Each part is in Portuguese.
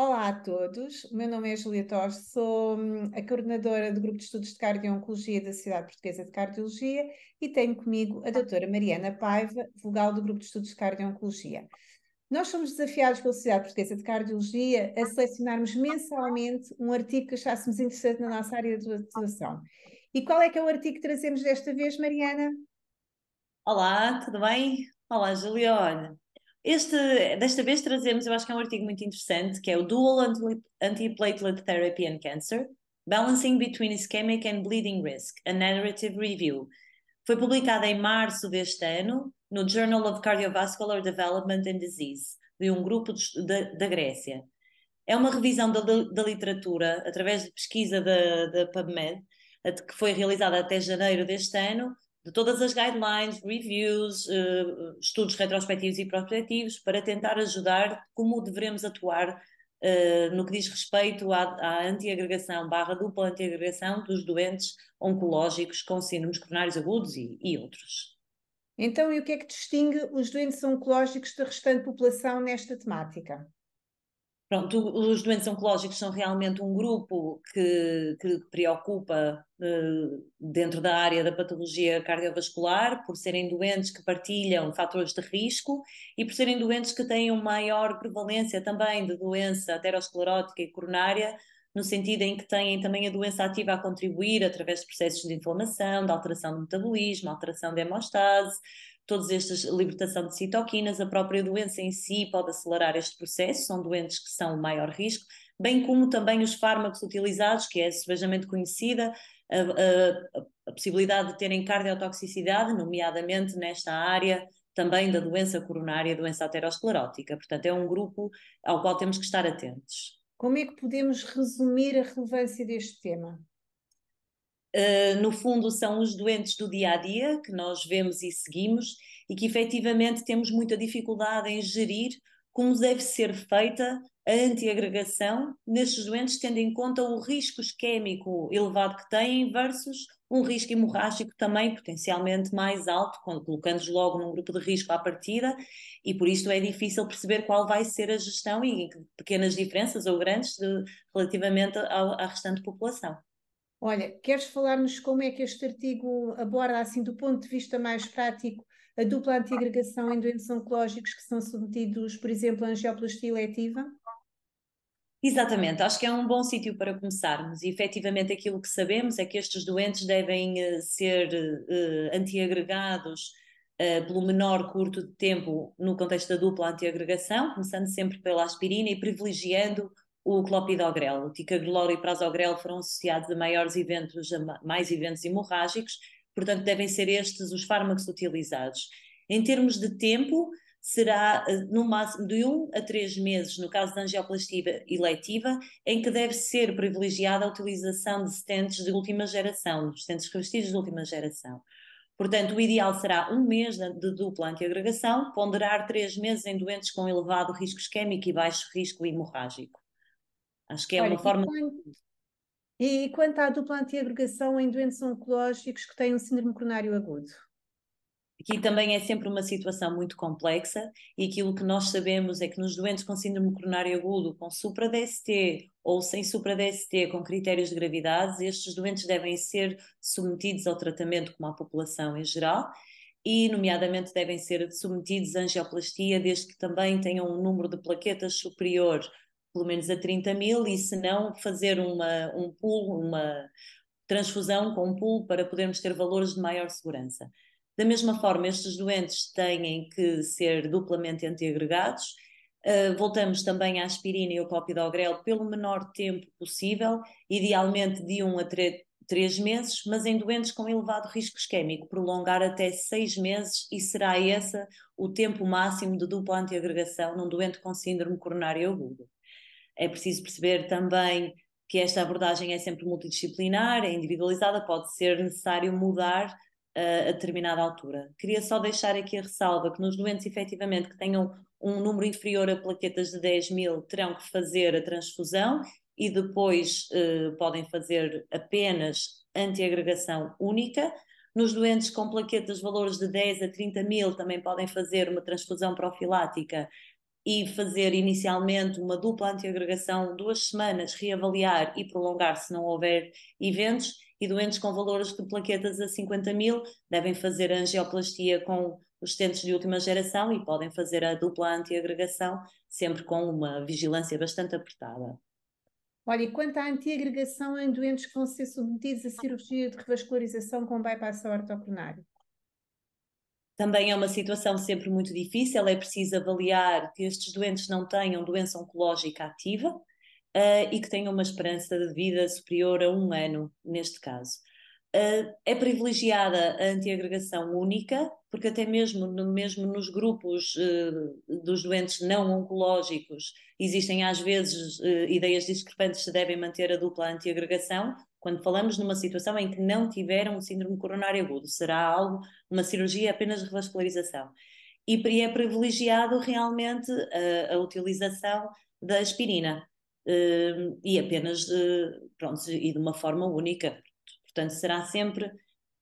Olá a todos, o meu nome é Julia Torres, sou hum, a coordenadora do Grupo de Estudos de Cardio-Oncologia da Sociedade Portuguesa de Cardiologia e tenho comigo a doutora Mariana Paiva, vogal do Grupo de Estudos de Cardio-Oncologia. Nós somos desafiados pela Sociedade Portuguesa de Cardiologia a selecionarmos mensalmente um artigo que achássemos interessante na nossa área de atuação. E qual é que é o artigo que trazemos desta vez, Mariana? Olá, tudo bem? Olá, Julia, olha, este, desta vez trazemos, eu acho que é um artigo muito interessante, que é o Dual Antiplatelet Therapy and Cancer, Balancing Between Ischemic and Bleeding Risk, a Narrative Review. Foi publicado em março deste ano no Journal of Cardiovascular Development and Disease, de um grupo da Grécia. É uma revisão da, da literatura através de pesquisa da PubMed, que foi realizada até janeiro deste ano, de todas as guidelines, reviews, uh, estudos retrospectivos e prospectivos para tentar ajudar como devemos atuar uh, no que diz respeito à, à antiagregação barra dupla antiagregação dos doentes oncológicos com síndromes coronários agudos e, e outros. Então, e o que é que distingue os doentes oncológicos da restante população nesta temática? Pronto, os doentes oncológicos são realmente um grupo que, que preocupa uh, dentro da área da patologia cardiovascular, por serem doentes que partilham fatores de risco e por serem doentes que têm uma maior prevalência também de doença aterosclerótica e coronária, no sentido em que têm também a doença ativa a contribuir através de processos de inflamação, de alteração do metabolismo, alteração da hemostase, todas estas libertação de citoquinas, a própria doença em si pode acelerar este processo, são doentes que são o maior risco, bem como também os fármacos utilizados, que é sevejamente conhecida, a, a, a possibilidade de terem cardiotoxicidade, nomeadamente nesta área também da doença coronária, doença aterosclerótica. Portanto, é um grupo ao qual temos que estar atentos. Como é que podemos resumir a relevância deste tema? Uh, no fundo, são os doentes do dia a dia que nós vemos e seguimos e que efetivamente temos muita dificuldade em gerir como deve ser feita a antiagregação nestes doentes, tendo em conta o risco isquémico elevado que têm versus um risco hemorrágico também potencialmente mais alto, colocando-os logo num grupo de risco à partida, e por isto é difícil perceber qual vai ser a gestão e pequenas diferenças ou grandes de, relativamente à restante população. Olha, queres falar-nos como é que este artigo aborda, assim, do ponto de vista mais prático, a dupla antiagregação em doentes oncológicos que são submetidos, por exemplo, à angioplastia eletiva? Exatamente, acho que é um bom sítio para começarmos. E efetivamente aquilo que sabemos é que estes doentes devem uh, ser uh, antiagregados uh, pelo menor curto de tempo no contexto da dupla antiagregação, começando sempre pela aspirina e privilegiando o clopidogrel. O ticagrelor e prazogrel foram associados a maiores eventos, a mais eventos hemorrágicos, portanto devem ser estes os fármacos utilizados. Em termos de tempo, será eh, no máximo de 1 a 3 meses, no caso da angioplastia eletiva, em que deve ser privilegiada a utilização de stents de última geração, dos stents revestidos de última geração. Portanto, o ideal será um mês de dupla antiagregação, ponderar três meses em doentes com elevado risco isquémico e baixo risco hemorrágico. Acho que é Olha, uma forma. E quanto à dupla antiagregação em doentes oncológicos que têm um síndrome coronário agudo? Aqui também é sempre uma situação muito complexa e aquilo que nós sabemos é que nos doentes com síndrome coronário agudo, com supra-DST ou sem supra-DST, com critérios de gravidade, estes doentes devem ser submetidos ao tratamento como a população em geral e, nomeadamente, devem ser submetidos à angioplastia desde que também tenham um número de plaquetas superior pelo menos a 30 mil, e se não, fazer uma, um pool, uma transfusão com um pool para podermos ter valores de maior segurança. Da mesma forma, estes doentes têm que ser duplamente antiagregados. Uh, voltamos também à aspirina e ao clopidogrel pelo menor tempo possível, idealmente de 1 um a 3 meses, mas em doentes com elevado risco isquémico, prolongar até 6 meses e será esse o tempo máximo de dupla antiagregação num doente com síndrome coronário agudo. É preciso perceber também que esta abordagem é sempre multidisciplinar, é individualizada, pode ser necessário mudar uh, a determinada altura. Queria só deixar aqui a ressalva que nos doentes efetivamente que tenham um número inferior a plaquetas de 10 mil terão que fazer a transfusão e depois uh, podem fazer apenas antiagregação única. Nos doentes com plaquetas valores de 10 a 30 mil também podem fazer uma transfusão profilática e fazer inicialmente uma dupla antiagregação duas semanas, reavaliar e prolongar se não houver eventos, e doentes com valores de plaquetas a 50 mil devem fazer angioplastia com os stents de última geração e podem fazer a dupla antiagregação, sempre com uma vigilância bastante apertada. Olha, e quanto à antiagregação em doentes que vão ser submetidos a cirurgia de revascularização com bypass ortocoronário? Também é uma situação sempre muito difícil, é preciso avaliar que estes doentes não tenham doença oncológica ativa uh, e que tenham uma esperança de vida superior a um ano, neste caso. Uh, é privilegiada a antiagregação única, porque até mesmo, no, mesmo nos grupos uh, dos doentes não oncológicos existem às vezes ideias discrepantes se devem manter a dupla antiagregação, quando falamos numa situação em que não tiveram um síndrome coronário agudo, será algo, uma cirurgia apenas de revascularização. E é privilegiado realmente a, a utilização da aspirina. e apenas, pronto, e de uma forma única, Portanto, será sempre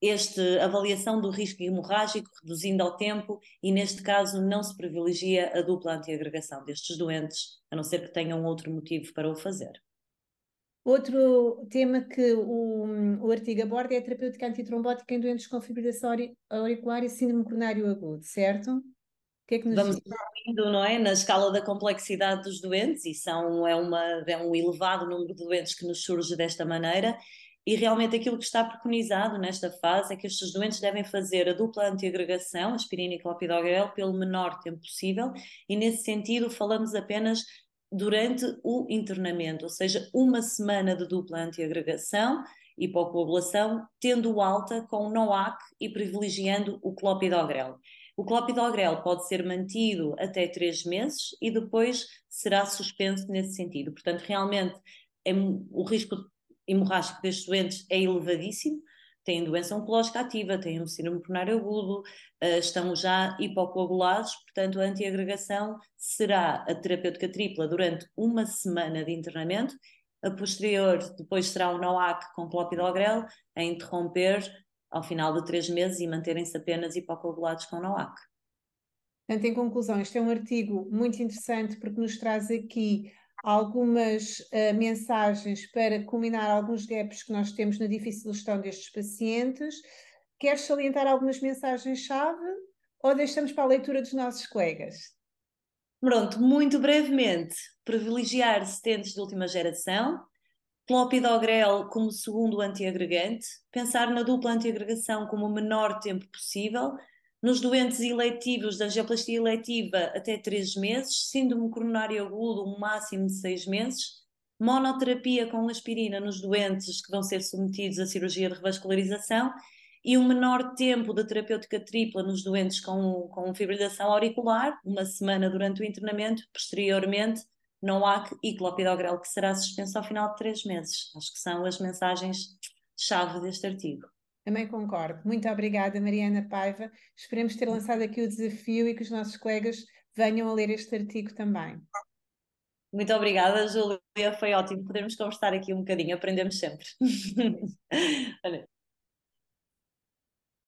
esta avaliação do risco hemorrágico, reduzindo ao tempo, e neste caso não se privilegia a dupla antiagregação destes doentes, a não ser que tenham outro motivo para o fazer. Outro tema que o, o artigo aborda é a terapêutica antitrombótica em doentes com fibrilação auricular e síndrome coronário agudo, certo? O que é que nos Vamos indo, não é? Na escala da complexidade dos doentes, e são, é, uma, é um elevado número de doentes que nos surge desta maneira, e realmente aquilo que está preconizado nesta fase é que estes doentes devem fazer a dupla antiagregação, aspirina e clopidogrel, pelo menor tempo possível, e nesse sentido falamos apenas durante o internamento, ou seja, uma semana de dupla antiagregação, hipocoagulação, tendo alta com NOAC e privilegiando o clopidogrel. O clopidogrel pode ser mantido até três meses e depois será suspenso nesse sentido. Portanto, realmente é, o risco hemorrágico destes doentes é elevadíssimo, têm doença oncológica ativa, têm um síndrome coronário agudo, uh, estão já hipocoagulados, portanto a antiagregação será a terapêutica tripla durante uma semana de internamento, a posterior depois será o NOAC com clopidogrel a interromper ao final de três meses e manterem-se apenas hipocoagulados com NOAC. Portanto, em conclusão, este é um artigo muito interessante porque nos traz aqui algumas uh, mensagens para culminar alguns gaps que nós temos na difícil gestão destes pacientes. Queres salientar algumas mensagens-chave ou deixamos para a leitura dos nossos colegas? Pronto, muito brevemente, privilegiar stents de última geração, clopidogrel como segundo antiagregante, pensar na dupla antiagregação como o menor tempo possível, nos doentes eletivos da angioplastia eletiva, até 3 meses, síndrome coronário agudo, um máximo de 6 meses, monoterapia com aspirina nos doentes que vão ser submetidos à cirurgia de revascularização e um menor tempo de terapêutica tripla nos doentes com, com fibrilação auricular, uma semana durante o internamento, posteriormente NOAC e clopidogrel, que será suspenso ao final de três meses. Acho que são as mensagens-chave deste artigo. Também concordo. Muito obrigada, Mariana Paiva. Esperemos ter lançado aqui o desafio e que os nossos colegas venham a ler este artigo também. Muito obrigada, Júlia. Foi ótimo podermos conversar aqui um bocadinho. Aprendemos sempre.